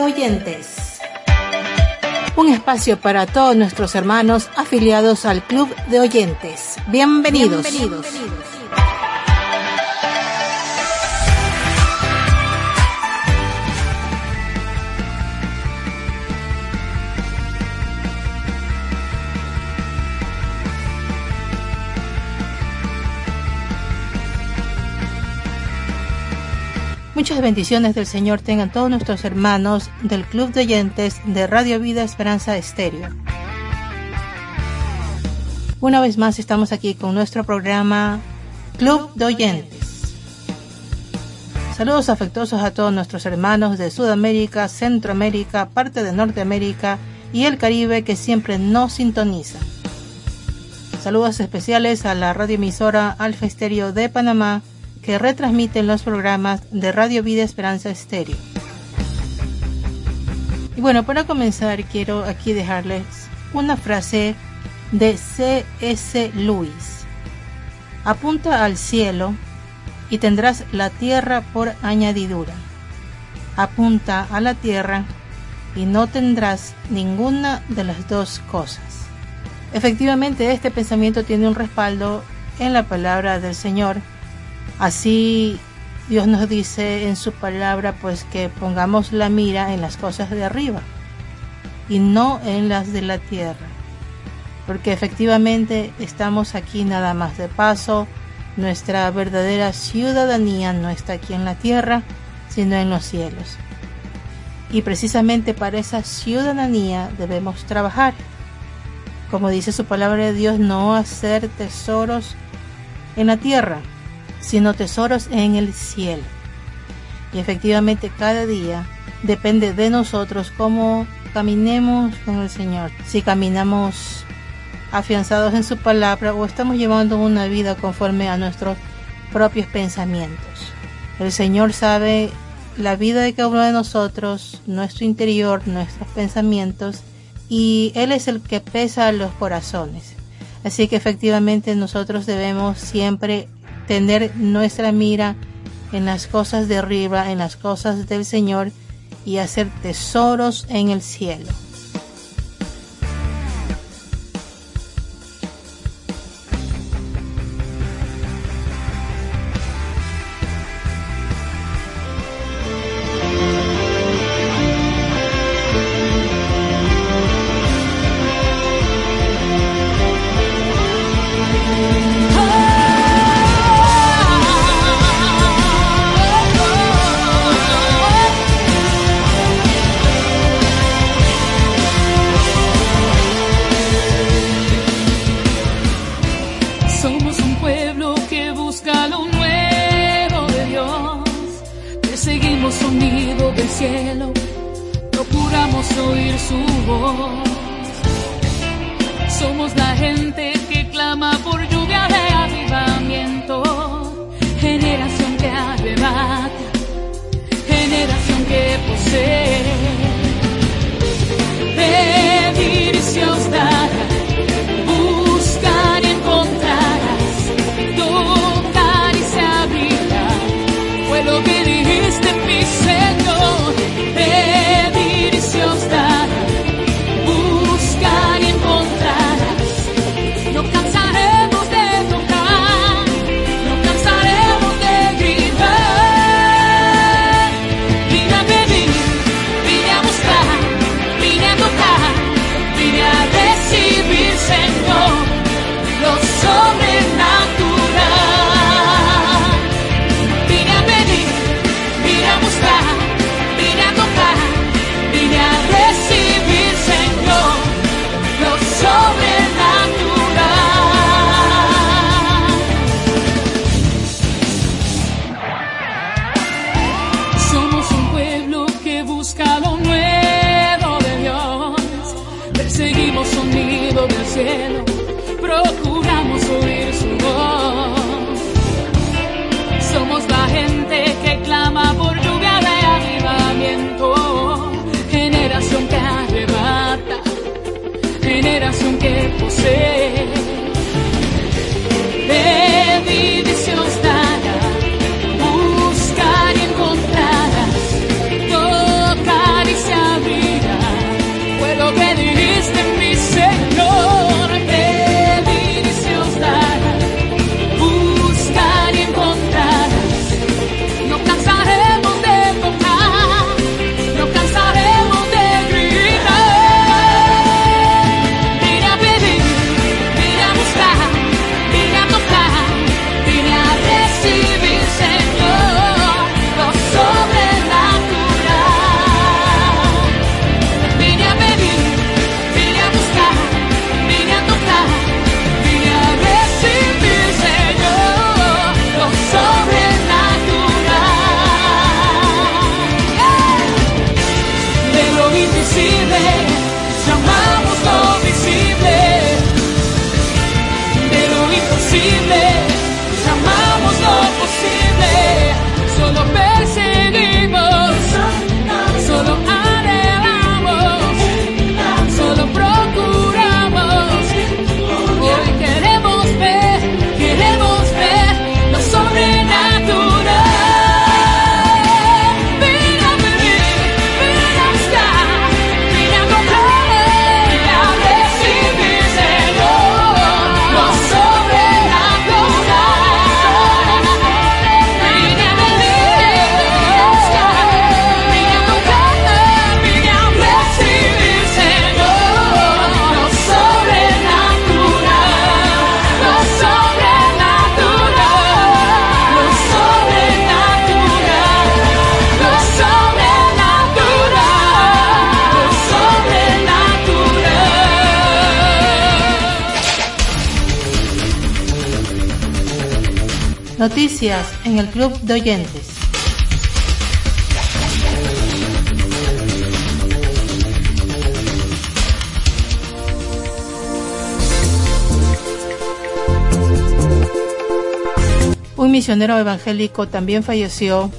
Oyentes. Un espacio para todos nuestros hermanos afiliados al Club de Oyentes. Bienvenidos. Bienvenidos. Muchas bendiciones del Señor tengan todos nuestros hermanos del Club de Oyentes de Radio Vida Esperanza Estéreo. Una vez más estamos aquí con nuestro programa Club de Oyentes. Saludos afectuosos a todos nuestros hermanos de Sudamérica, Centroamérica, parte de Norteamérica y el Caribe que siempre nos sintonizan. Saludos especiales a la radioemisora Alfa Estéreo de Panamá que retransmiten los programas de Radio Vida Esperanza Estéreo. Y bueno, para comenzar quiero aquí dejarles una frase de C.S. Lewis. Apunta al cielo y tendrás la tierra por añadidura. Apunta a la tierra y no tendrás ninguna de las dos cosas. Efectivamente, este pensamiento tiene un respaldo en la palabra del Señor Así Dios nos dice en su palabra pues que pongamos la mira en las cosas de arriba y no en las de la tierra. Porque efectivamente estamos aquí nada más de paso, nuestra verdadera ciudadanía no está aquí en la tierra, sino en los cielos. Y precisamente para esa ciudadanía debemos trabajar. Como dice su palabra de Dios, no hacer tesoros en la tierra, sino tesoros en el cielo. Y efectivamente cada día depende de nosotros cómo caminemos con el Señor. Si caminamos afianzados en su palabra o estamos llevando una vida conforme a nuestros propios pensamientos. El Señor sabe la vida de cada uno de nosotros, nuestro interior, nuestros pensamientos, y Él es el que pesa los corazones. Así que efectivamente nosotros debemos siempre tener nuestra mira en las cosas de arriba, en las cosas del Señor y hacer tesoros en el cielo. Noticias en el Club de Oyentes. Un misionero evangélico también falleció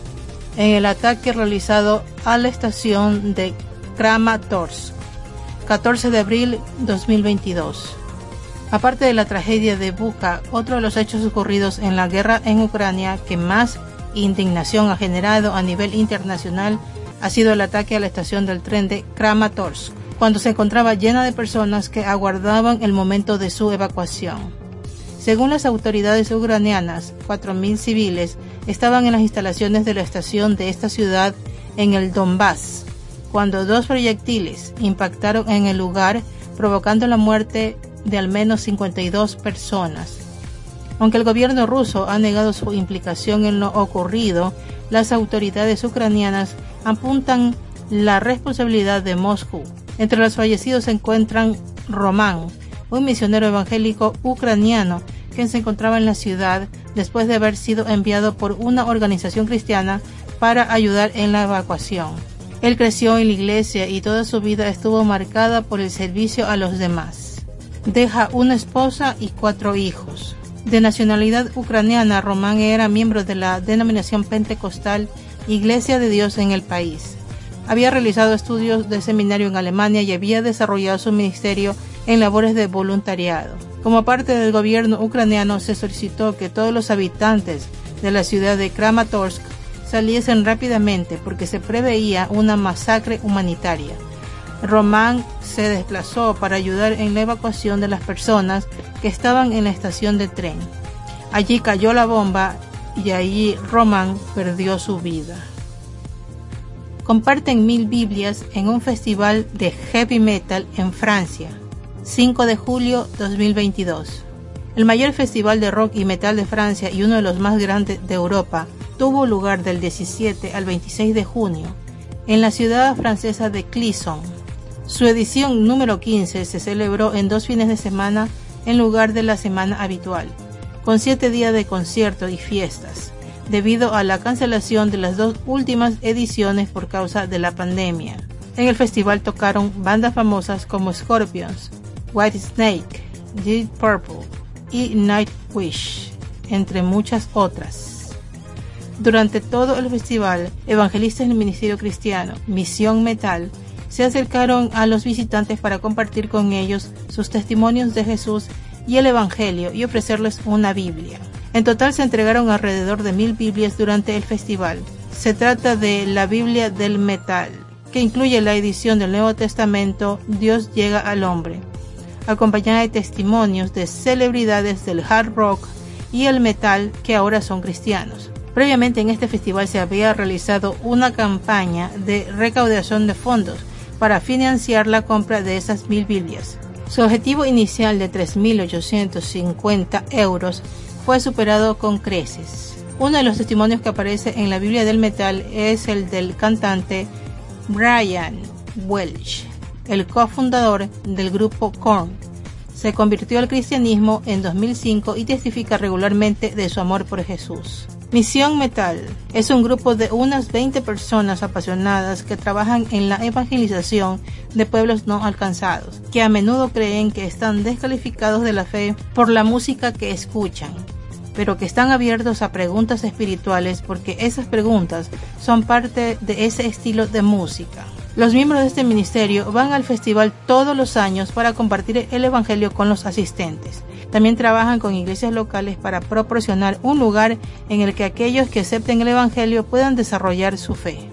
en el ataque realizado a la estación de Kramatorsk, 14 de abril 2022. Aparte de la tragedia de Buka, otro de los hechos ocurridos en la guerra en Ucrania que más indignación ha generado a nivel internacional ha sido el ataque a la estación del tren de Kramatorsk, cuando se encontraba llena de personas que aguardaban el momento de su evacuación. Según las autoridades ucranianas, 4.000 civiles estaban en las instalaciones de la estación de esta ciudad en el Donbass, cuando dos proyectiles impactaron en el lugar provocando la muerte de al menos 52 personas. Aunque el gobierno ruso ha negado su implicación en lo ocurrido, las autoridades ucranianas apuntan la responsabilidad de Moscú. Entre los fallecidos se encuentran Román, un misionero evangélico ucraniano que se encontraba en la ciudad después de haber sido enviado por una organización cristiana para ayudar en la evacuación. Él creció en la iglesia y toda su vida estuvo marcada por el servicio a los demás. Deja una esposa y cuatro hijos. De nacionalidad ucraniana, Román era miembro de la denominación pentecostal Iglesia de Dios en el país. Había realizado estudios de seminario en Alemania y había desarrollado su ministerio en labores de voluntariado. Como parte del gobierno ucraniano se solicitó que todos los habitantes de la ciudad de Kramatorsk saliesen rápidamente porque se preveía una masacre humanitaria. Román se desplazó para ayudar en la evacuación de las personas que estaban en la estación de tren. Allí cayó la bomba y allí Román perdió su vida. Comparten mil Biblias en un festival de heavy metal en Francia, 5 de julio 2022. El mayor festival de rock y metal de Francia y uno de los más grandes de Europa tuvo lugar del 17 al 26 de junio en la ciudad francesa de Clisson, su edición número 15 se celebró en dos fines de semana en lugar de la semana habitual, con siete días de concierto y fiestas, debido a la cancelación de las dos últimas ediciones por causa de la pandemia. En el festival tocaron bandas famosas como Scorpions, White Snake, Deep Purple y Nightwish, entre muchas otras. Durante todo el festival, evangelistas del Ministerio Cristiano, Misión Metal, se acercaron a los visitantes para compartir con ellos sus testimonios de Jesús y el Evangelio y ofrecerles una Biblia. En total se entregaron alrededor de mil Biblias durante el festival. Se trata de la Biblia del Metal, que incluye la edición del Nuevo Testamento Dios llega al hombre, acompañada de testimonios de celebridades del hard rock y el metal que ahora son cristianos. Previamente en este festival se había realizado una campaña de recaudación de fondos para financiar la compra de esas mil Biblias. Su objetivo inicial de 3.850 euros fue superado con creces. Uno de los testimonios que aparece en la Biblia del Metal es el del cantante Brian Welch, el cofundador del grupo Korn. Se convirtió al cristianismo en 2005 y testifica regularmente de su amor por Jesús. Misión Metal es un grupo de unas 20 personas apasionadas que trabajan en la evangelización de pueblos no alcanzados, que a menudo creen que están descalificados de la fe por la música que escuchan, pero que están abiertos a preguntas espirituales porque esas preguntas son parte de ese estilo de música. Los miembros de este ministerio van al festival todos los años para compartir el Evangelio con los asistentes. También trabajan con iglesias locales para proporcionar un lugar en el que aquellos que acepten el Evangelio puedan desarrollar su fe.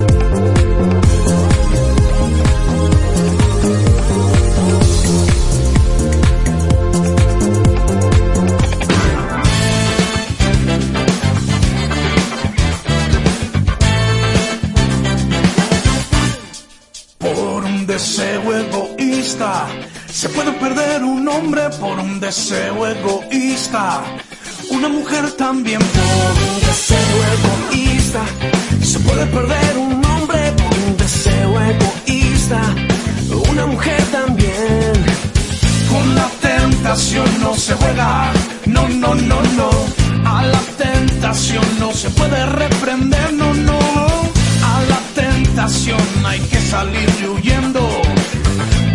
Deseo se puede perder un hombre por un deseo egoísta. Una mujer también por un deseo egoísta. Se puede perder un hombre por un deseo egoísta. Una mujer también. Con la tentación no se juega. No, no, no, no. A la tentación reprender, no, no. A la tentación hay que salir huyendo.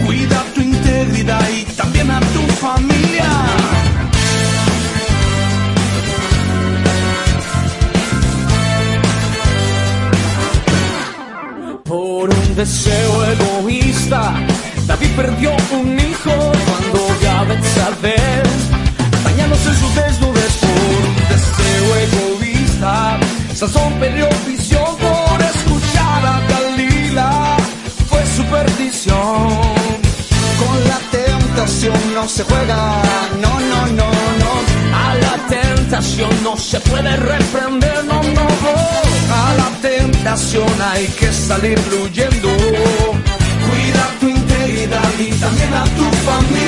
Cuida tu integridad y también a tu familia. Por un deseo egoísta, David perdió un hijo cuando ya saber bañándose en sus desnudez por un deseo egoísta. Sansón perdió Con la tentación no se juega, no, no, no, no. A la tentación no se puede reprender, no, no, no. A la tentación hay que salir fluyendo. Cuida tu integridad y también a tu familia.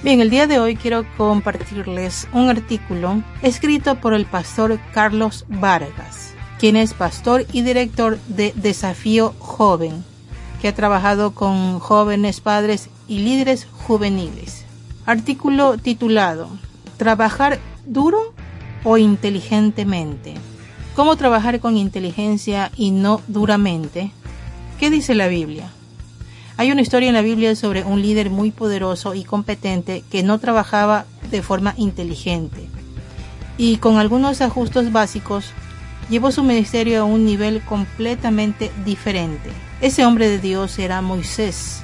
Bien, el día de hoy quiero compartirles un artículo escrito por el pastor Carlos Vargas, quien es pastor y director de Desafío Joven, que ha trabajado con jóvenes padres y líderes juveniles. Artículo titulado ¿Trabajar duro o inteligentemente? ¿Cómo trabajar con inteligencia y no duramente? ¿Qué dice la Biblia? Hay una historia en la Biblia sobre un líder muy poderoso y competente que no trabajaba de forma inteligente y con algunos ajustes básicos llevó su ministerio a un nivel completamente diferente. Ese hombre de Dios era Moisés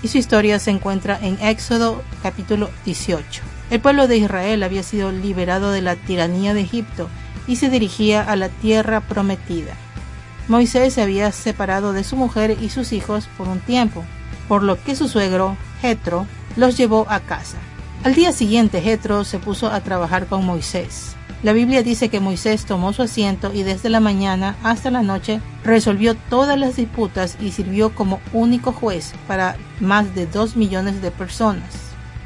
y su historia se encuentra en Éxodo capítulo 18. El pueblo de Israel había sido liberado de la tiranía de Egipto y se dirigía a la tierra prometida. Moisés se había separado de su mujer y sus hijos por un tiempo, por lo que su suegro, Jetro, los llevó a casa. Al día siguiente, Jetro se puso a trabajar con Moisés. La Biblia dice que Moisés tomó su asiento y desde la mañana hasta la noche resolvió todas las disputas y sirvió como único juez para más de dos millones de personas.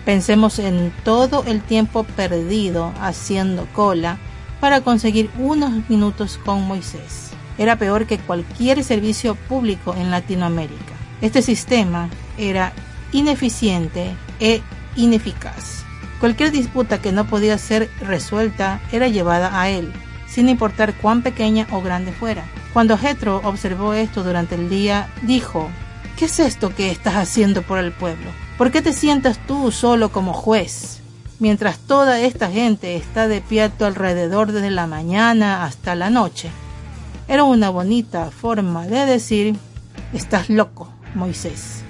Pensemos en todo el tiempo perdido haciendo cola para conseguir unos minutos con Moisés era peor que cualquier servicio público en Latinoamérica. Este sistema era ineficiente e ineficaz. Cualquier disputa que no podía ser resuelta era llevada a él, sin importar cuán pequeña o grande fuera. Cuando Jetro observó esto durante el día, dijo, ¿Qué es esto que estás haciendo por el pueblo? ¿Por qué te sientas tú solo como juez? Mientras toda esta gente está de pie a tu alrededor desde la mañana hasta la noche. Era una bonita forma de decir, estás loco, Moisés.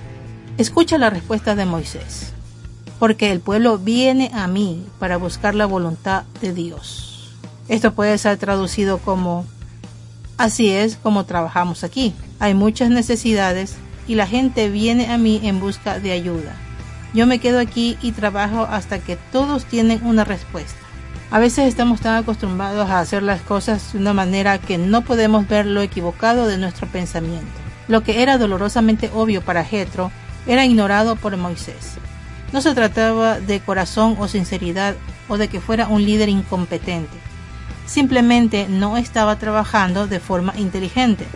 Escucha la respuesta de Moisés, porque el pueblo viene a mí para buscar la voluntad de Dios. Esto puede ser traducido como, así es como trabajamos aquí. Hay muchas necesidades y la gente viene a mí en busca de ayuda. Yo me quedo aquí y trabajo hasta que todos tienen una respuesta. A veces estamos tan acostumbrados a hacer las cosas de una manera que no podemos ver lo equivocado de nuestro pensamiento. Lo que era dolorosamente obvio para Jetro era ignorado por Moisés. No se trataba de corazón o sinceridad o de que fuera un líder incompetente. Simplemente no estaba trabajando de forma inteligente.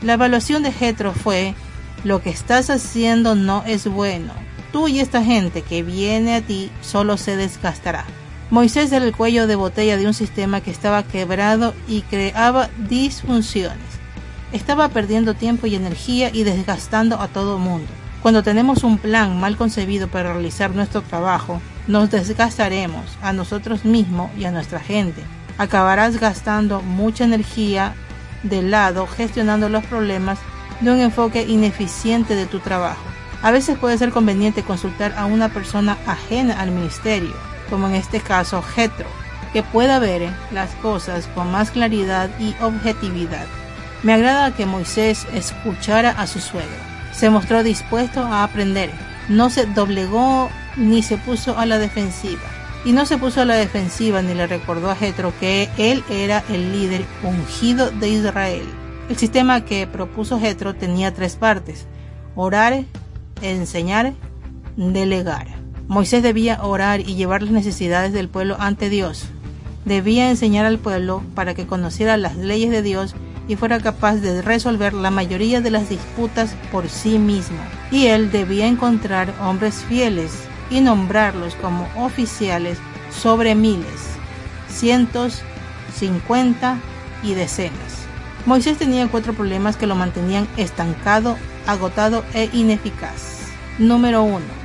La evaluación de Jetro fue, lo que estás haciendo no es bueno. Tú y esta gente que viene a ti solo se desgastará. Moisés era el cuello de botella de un sistema que estaba quebrado y creaba disfunciones. Estaba perdiendo tiempo y energía y desgastando a todo mundo. Cuando tenemos un plan mal concebido para realizar nuestro trabajo, nos desgastaremos a nosotros mismos y a nuestra gente. Acabarás gastando mucha energía de lado gestionando los problemas de un enfoque ineficiente de tu trabajo. A veces puede ser conveniente consultar a una persona ajena al ministerio, como en este caso Jetro, que pueda ver las cosas con más claridad y objetividad. Me agrada que Moisés escuchara a su suegro. Se mostró dispuesto a aprender. No se doblegó ni se puso a la defensiva. Y no se puso a la defensiva ni le recordó a Jetro que él era el líder ungido de Israel. El sistema que propuso Jetro tenía tres partes: orar, enseñar, delegar. Moisés debía orar y llevar las necesidades del pueblo ante Dios. Debía enseñar al pueblo para que conociera las leyes de Dios y fuera capaz de resolver la mayoría de las disputas por sí mismo. Y él debía encontrar hombres fieles y nombrarlos como oficiales sobre miles, cientos, cincuenta y decenas. Moisés tenía cuatro problemas que lo mantenían estancado, agotado e ineficaz. Número uno,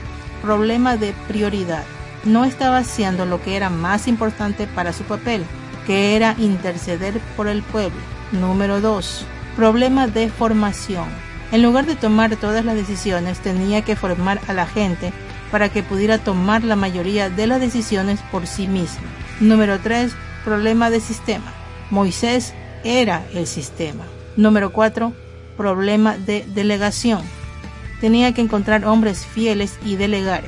problema de prioridad. No estaba haciendo lo que era más importante para su papel, que era interceder por el pueblo. Número 2. Problema de formación. En lugar de tomar todas las decisiones, tenía que formar a la gente para que pudiera tomar la mayoría de las decisiones por sí mismo. Número 3. Problema de sistema. Moisés era el sistema. Número 4. Problema de delegación. Tenía que encontrar hombres fieles y delegar.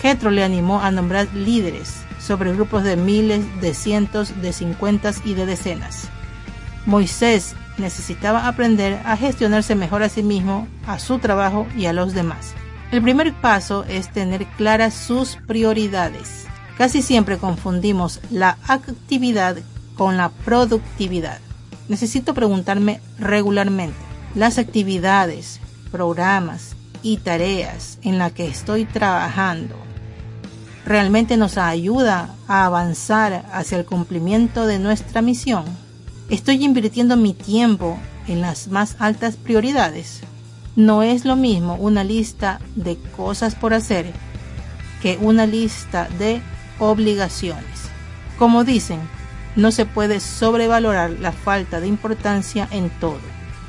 Jetro le animó a nombrar líderes sobre grupos de miles, de cientos, de cincuentas y de decenas. Moisés necesitaba aprender a gestionarse mejor a sí mismo, a su trabajo y a los demás. El primer paso es tener claras sus prioridades. Casi siempre confundimos la actividad con la productividad. Necesito preguntarme regularmente, las actividades, programas y tareas en las que estoy trabajando realmente nos ayuda a avanzar hacia el cumplimiento de nuestra misión. Estoy invirtiendo mi tiempo en las más altas prioridades. No es lo mismo una lista de cosas por hacer que una lista de obligaciones. Como dicen, no se puede sobrevalorar la falta de importancia en todo.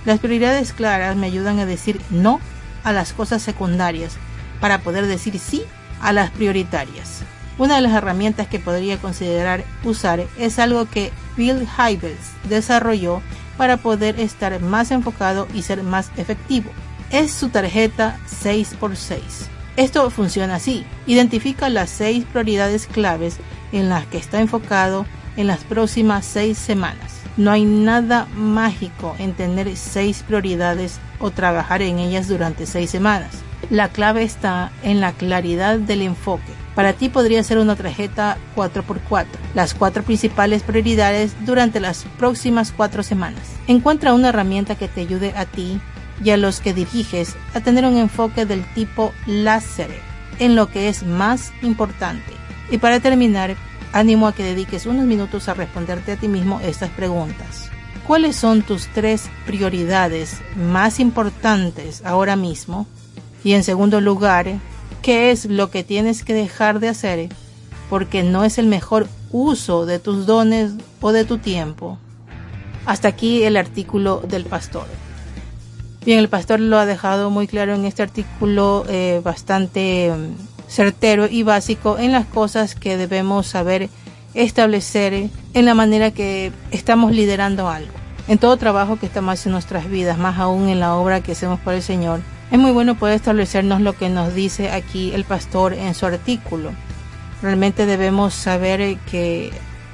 Las prioridades claras me ayudan a decir no a las cosas secundarias para poder decir sí a las prioritarias. Una de las herramientas que podría considerar usar es algo que Bill Hybels desarrolló para poder estar más enfocado y ser más efectivo es su tarjeta 6x6. Esto funciona así. Identifica las 6 prioridades claves en las que está enfocado en las próximas 6 semanas. No hay nada mágico en tener 6 prioridades o trabajar en ellas durante 6 semanas. La clave está en la claridad del enfoque. Para ti podría ser una tarjeta 4x4, las cuatro principales prioridades durante las próximas 4 semanas. Encuentra una herramienta que te ayude a ti y a los que diriges a tener un enfoque del tipo láser en lo que es más importante. Y para terminar, animo a que dediques unos minutos a responderte a ti mismo estas preguntas. ¿Cuáles son tus tres prioridades más importantes ahora mismo? Y en segundo lugar, ¿qué es lo que tienes que dejar de hacer porque no es el mejor uso de tus dones o de tu tiempo? Hasta aquí el artículo del pastor. Bien, el pastor lo ha dejado muy claro en este artículo eh, bastante mm, certero y básico en las cosas que debemos saber establecer en la manera que estamos liderando algo. En todo trabajo que estamos haciendo en nuestras vidas, más aún en la obra que hacemos por el Señor, es muy bueno poder establecernos lo que nos dice aquí el pastor en su artículo. Realmente debemos saber que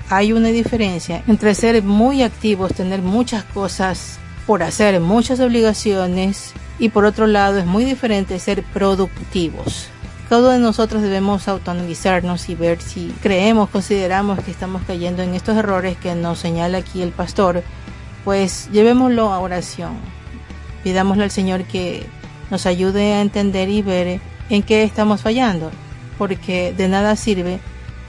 hay una diferencia entre ser muy activos, tener muchas cosas por hacer muchas obligaciones y por otro lado es muy diferente ser productivos. De nosotros debemos autoanalizarnos y ver si creemos, consideramos que estamos cayendo en estos errores que nos señala aquí el pastor, pues llevémoslo a oración. Pidámosle al Señor que nos ayude a entender y ver en qué estamos fallando, porque de nada sirve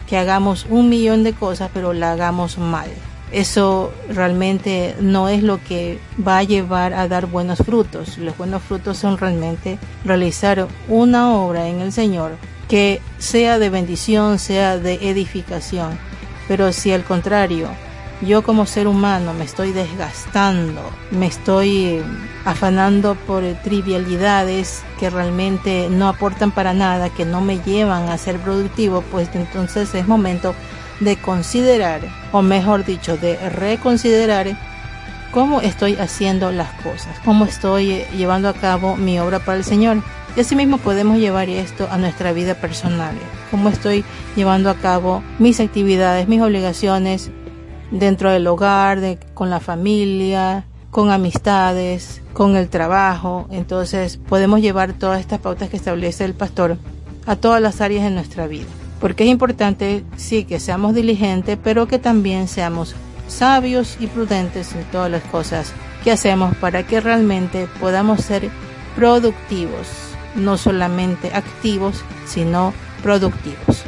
que hagamos un millón de cosas, pero la hagamos mal. Eso realmente no es lo que va a llevar a dar buenos frutos. Los buenos frutos son realmente realizar una obra en el Señor que sea de bendición, sea de edificación. Pero si al contrario, yo como ser humano me estoy desgastando, me estoy afanando por trivialidades que realmente no aportan para nada, que no me llevan a ser productivo, pues entonces es momento de considerar, o mejor dicho, de reconsiderar cómo estoy haciendo las cosas, cómo estoy llevando a cabo mi obra para el Señor. Y asimismo podemos llevar esto a nuestra vida personal, cómo estoy llevando a cabo mis actividades, mis obligaciones dentro del hogar, con la familia, con amistades, con el trabajo. Entonces podemos llevar todas estas pautas que establece el pastor a todas las áreas de nuestra vida. Porque es importante, sí, que seamos diligentes, pero que también seamos sabios y prudentes en todas las cosas que hacemos para que realmente podamos ser productivos, no solamente activos, sino productivos.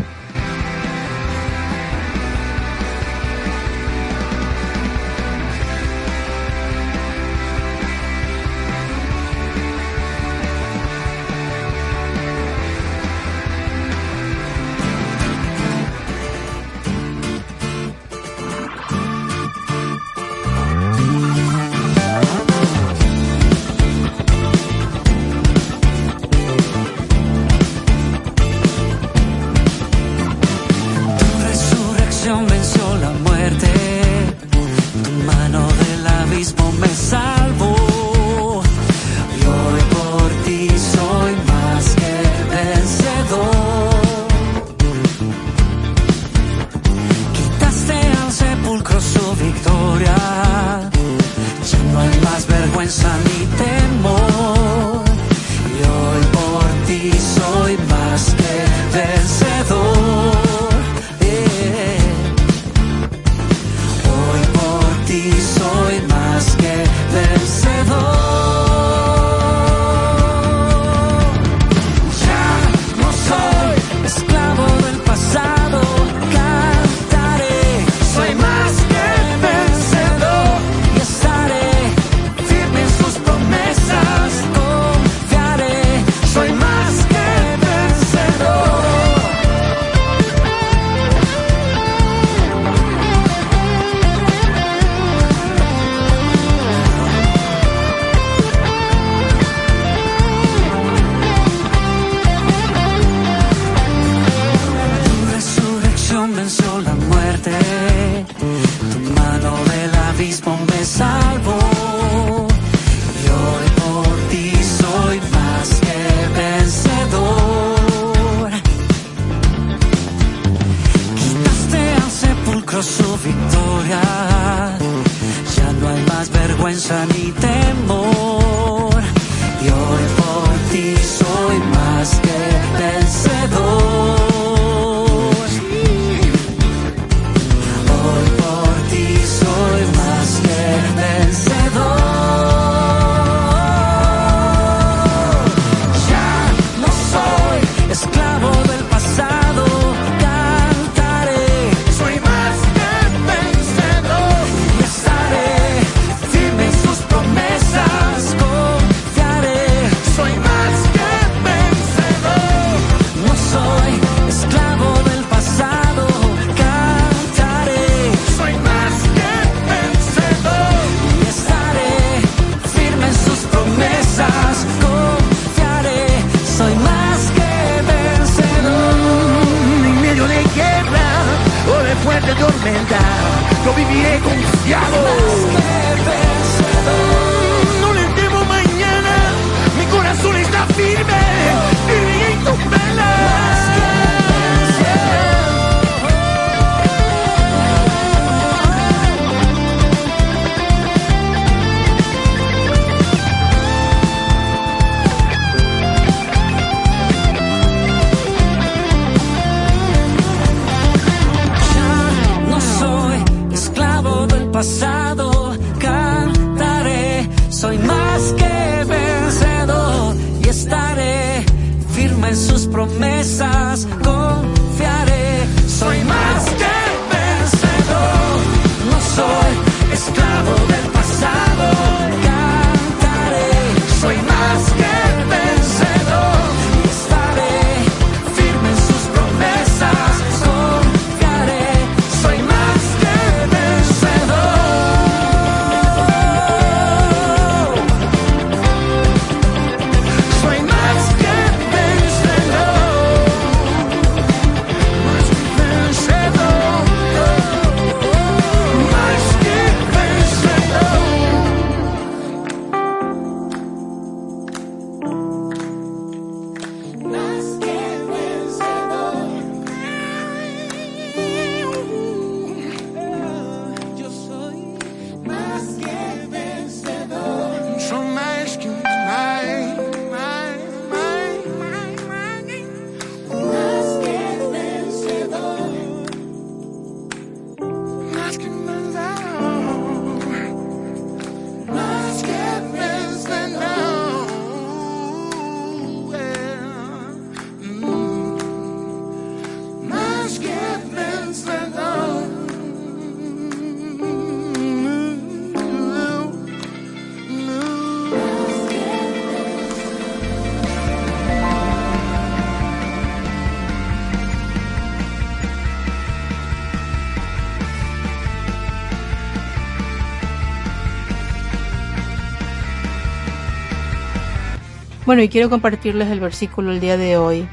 Y quiero compartirles el versículo el día de hoy,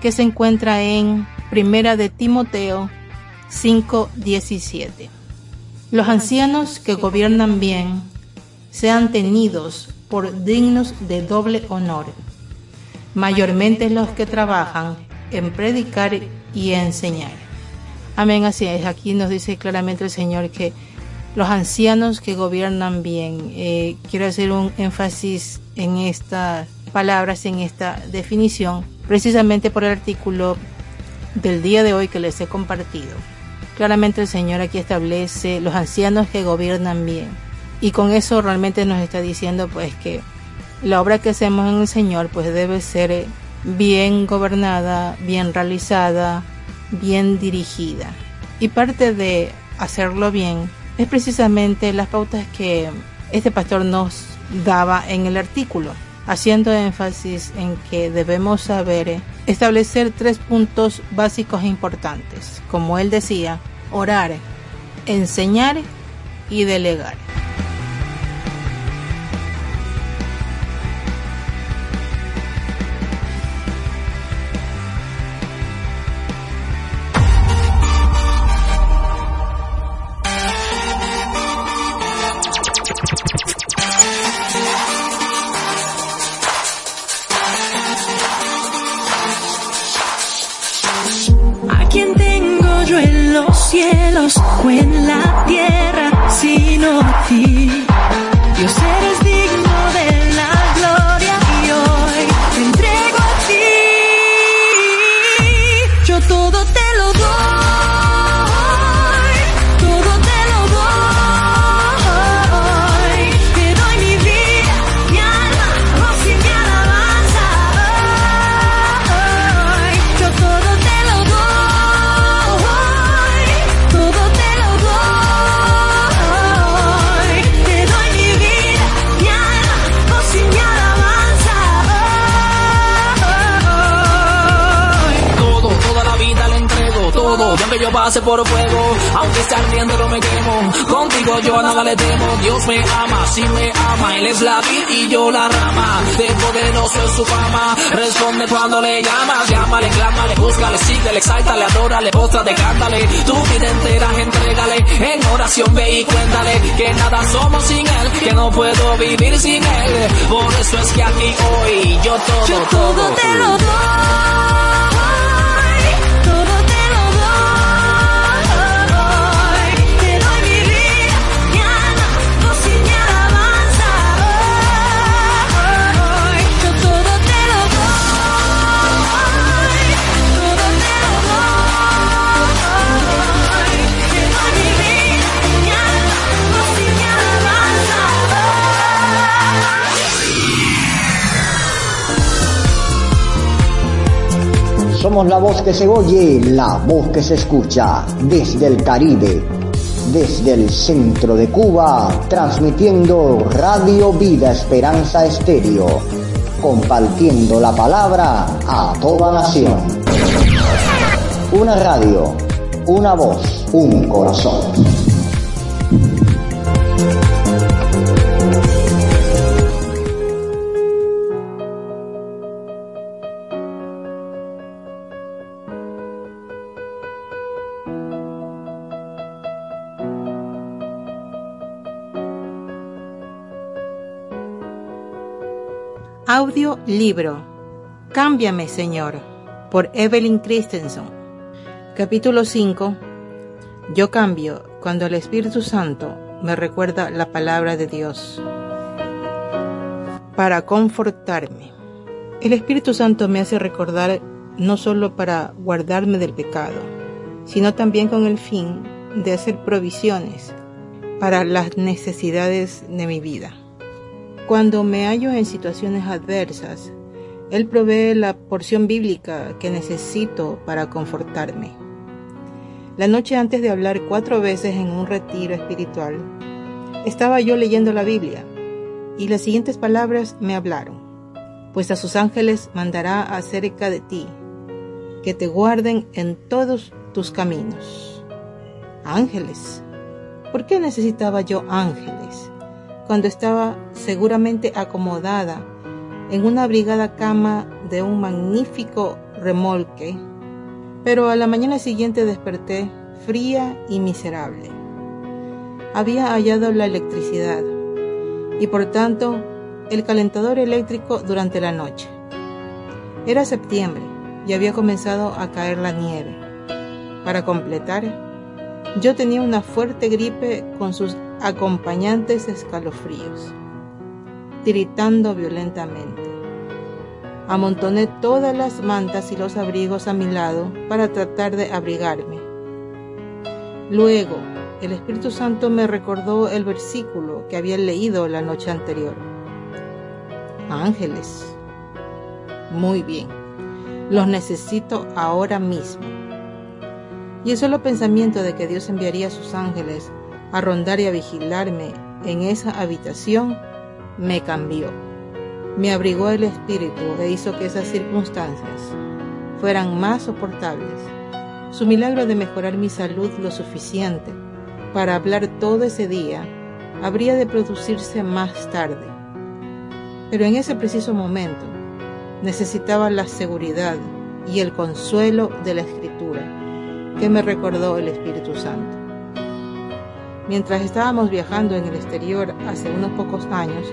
que se encuentra en Primera de Timoteo 5:17. Los ancianos que gobiernan bien sean tenidos por dignos de doble honor, mayormente los que trabajan en predicar y enseñar. Amén, así es. Aquí nos dice claramente el Señor que los ancianos que gobiernan bien, eh, quiero hacer un énfasis en estas palabras, en esta definición, precisamente por el artículo del día de hoy que les he compartido. Claramente el Señor aquí establece los ancianos que gobiernan bien. Y con eso realmente nos está diciendo pues que la obra que hacemos en el Señor pues debe ser bien gobernada, bien realizada, bien dirigida. Y parte de hacerlo bien es precisamente las pautas que este pastor nos daba en el artículo, haciendo énfasis en que debemos saber establecer tres puntos básicos e importantes, como él decía, orar, enseñar y delegar. Yo pase por fuego, aunque esté ardiendo no me quemo. Contigo yo a nada le temo, Dios me ama, si me ama, Él es la vida y yo la rama. De poderoso es su fama, responde cuando le llamas, llámale, clámale, búscale, síguele, exáltale, adórale, de cántale, tu vida entera entrégale, en oración ve y cuéntale, que nada somos sin Él, que no puedo vivir sin Él. Por eso es que aquí hoy yo todo, yo todo, te lo doy. Somos la voz que se oye, la voz que se escucha desde el Caribe, desde el centro de Cuba, transmitiendo Radio Vida Esperanza Estéreo, compartiendo la palabra a toda nación. Una radio, una voz, un corazón. Libro Cámbiame Señor por Evelyn Christensen. Capítulo 5 Yo cambio cuando el Espíritu Santo me recuerda la palabra de Dios para confortarme. El Espíritu Santo me hace recordar no solo para guardarme del pecado, sino también con el fin de hacer provisiones para las necesidades de mi vida. Cuando me hallo en situaciones adversas, Él provee la porción bíblica que necesito para confortarme. La noche antes de hablar cuatro veces en un retiro espiritual, estaba yo leyendo la Biblia y las siguientes palabras me hablaron. Pues a sus ángeles mandará acerca de ti, que te guarden en todos tus caminos. Ángeles. ¿Por qué necesitaba yo ángeles? Cuando estaba seguramente acomodada en una abrigada cama de un magnífico remolque, pero a la mañana siguiente desperté fría y miserable. Había hallado la electricidad y por tanto el calentador eléctrico durante la noche. Era septiembre y había comenzado a caer la nieve. Para completar, yo tenía una fuerte gripe con sus acompañantes escalofríos, tiritando violentamente. Amontoné todas las mantas y los abrigos a mi lado para tratar de abrigarme. Luego, el Espíritu Santo me recordó el versículo que había leído la noche anterior. Ángeles. Muy bien. Los necesito ahora mismo. Y el solo pensamiento de que Dios enviaría a sus ángeles a rondar y a vigilarme en esa habitación me cambió. Me abrigó el espíritu e hizo que esas circunstancias fueran más soportables. Su milagro de mejorar mi salud lo suficiente para hablar todo ese día habría de producirse más tarde. Pero en ese preciso momento necesitaba la seguridad y el consuelo de la escritura que me recordó el Espíritu Santo. Mientras estábamos viajando en el exterior hace unos pocos años,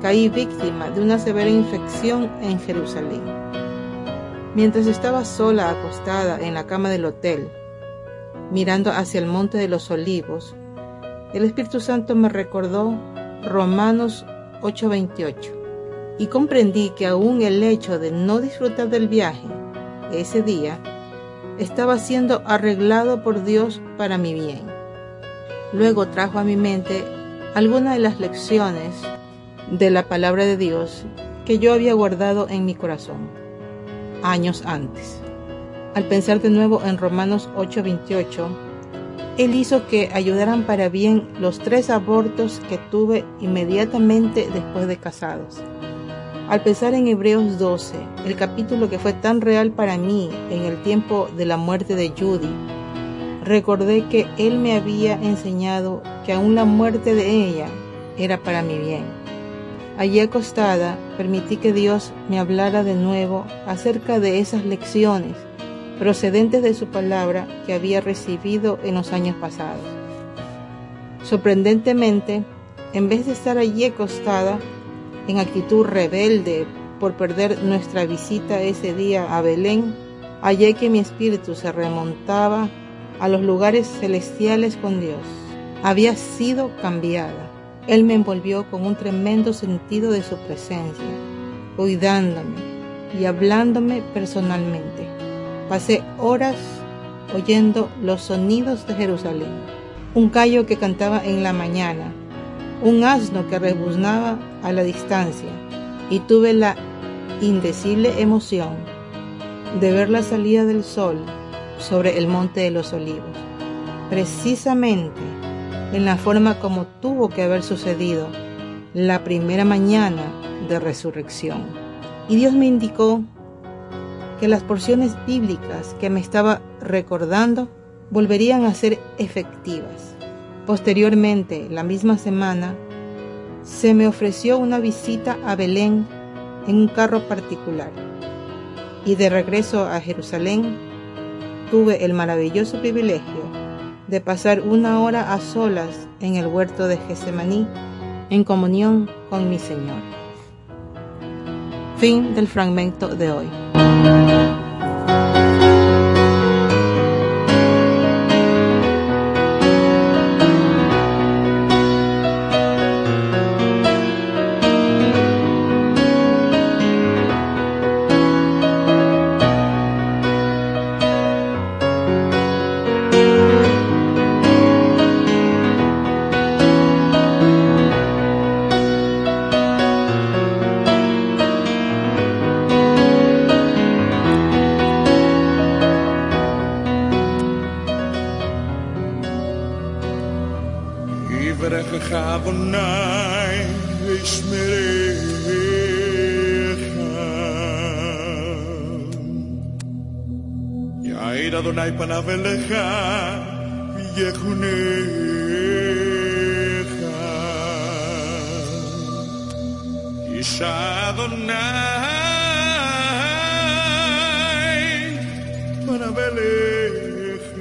caí víctima de una severa infección en Jerusalén. Mientras estaba sola acostada en la cama del hotel, mirando hacia el monte de los olivos, el Espíritu Santo me recordó Romanos 8:28 y comprendí que aún el hecho de no disfrutar del viaje ese día estaba siendo arreglado por Dios para mi bien. Luego trajo a mi mente algunas de las lecciones de la palabra de Dios que yo había guardado en mi corazón años antes. Al pensar de nuevo en Romanos 8:28, Él hizo que ayudaran para bien los tres abortos que tuve inmediatamente después de casados. Al pensar en Hebreos 12, el capítulo que fue tan real para mí en el tiempo de la muerte de Judy, recordé que Él me había enseñado que aún la muerte de ella era para mi bien. Allí acostada, permití que Dios me hablara de nuevo acerca de esas lecciones procedentes de su palabra que había recibido en los años pasados. Sorprendentemente, en vez de estar allí acostada, en actitud rebelde por perder nuestra visita ese día a Belén, hallé que mi espíritu se remontaba a los lugares celestiales con Dios. Había sido cambiada. Él me envolvió con un tremendo sentido de su presencia, cuidándome y hablándome personalmente. Pasé horas oyendo los sonidos de Jerusalén. Un gallo que cantaba en la mañana, un asno que rebuznaba a la distancia, y tuve la indecible emoción de ver la salida del sol sobre el monte de los olivos, precisamente en la forma como tuvo que haber sucedido la primera mañana de resurrección. Y Dios me indicó que las porciones bíblicas que me estaba recordando volverían a ser efectivas. Posteriormente, la misma semana, se me ofreció una visita a Belén en un carro particular. Y de regreso a Jerusalén, tuve el maravilloso privilegio de pasar una hora a solas en el huerto de Getsemaní en comunión con mi Señor. Fin del fragmento de hoy. Para Beleja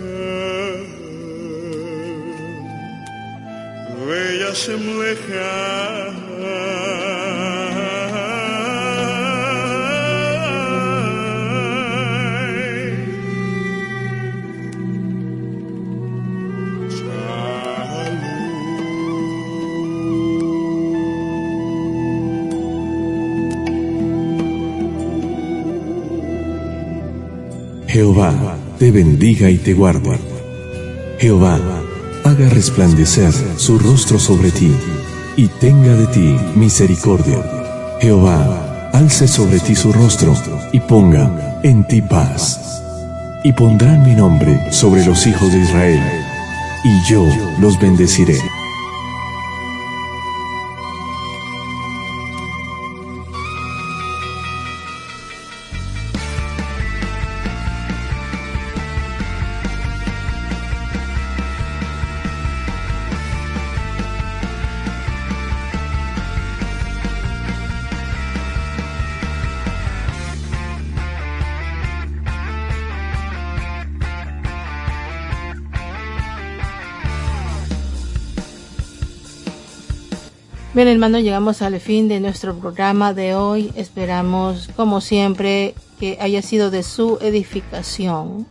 Bella Semleja Jehová te bendiga y te guarde. Jehová haga resplandecer su rostro sobre ti y tenga de ti misericordia. Jehová alce sobre ti su rostro y ponga en ti paz. Y pondrán mi nombre sobre los hijos de Israel, y yo los bendeciré. Bien, hermano, llegamos al fin de nuestro programa de hoy. Esperamos, como siempre, que haya sido de su edificación.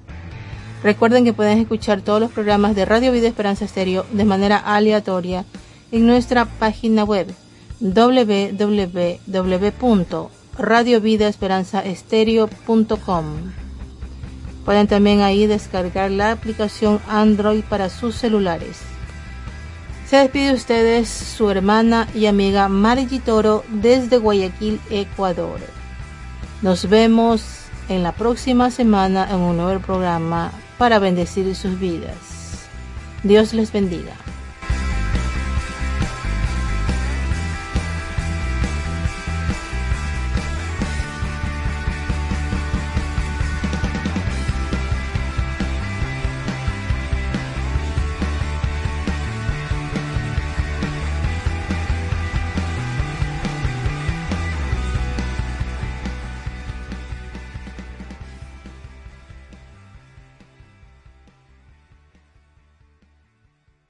Recuerden que pueden escuchar todos los programas de Radio Vida Esperanza Estéreo de manera aleatoria en nuestra página web www.radiovidaesperanzaestereo.com. Pueden también ahí descargar la aplicación Android para sus celulares. Se despide ustedes su hermana y amiga Margie Toro desde Guayaquil, Ecuador. Nos vemos en la próxima semana en un nuevo programa para bendecir sus vidas. Dios les bendiga.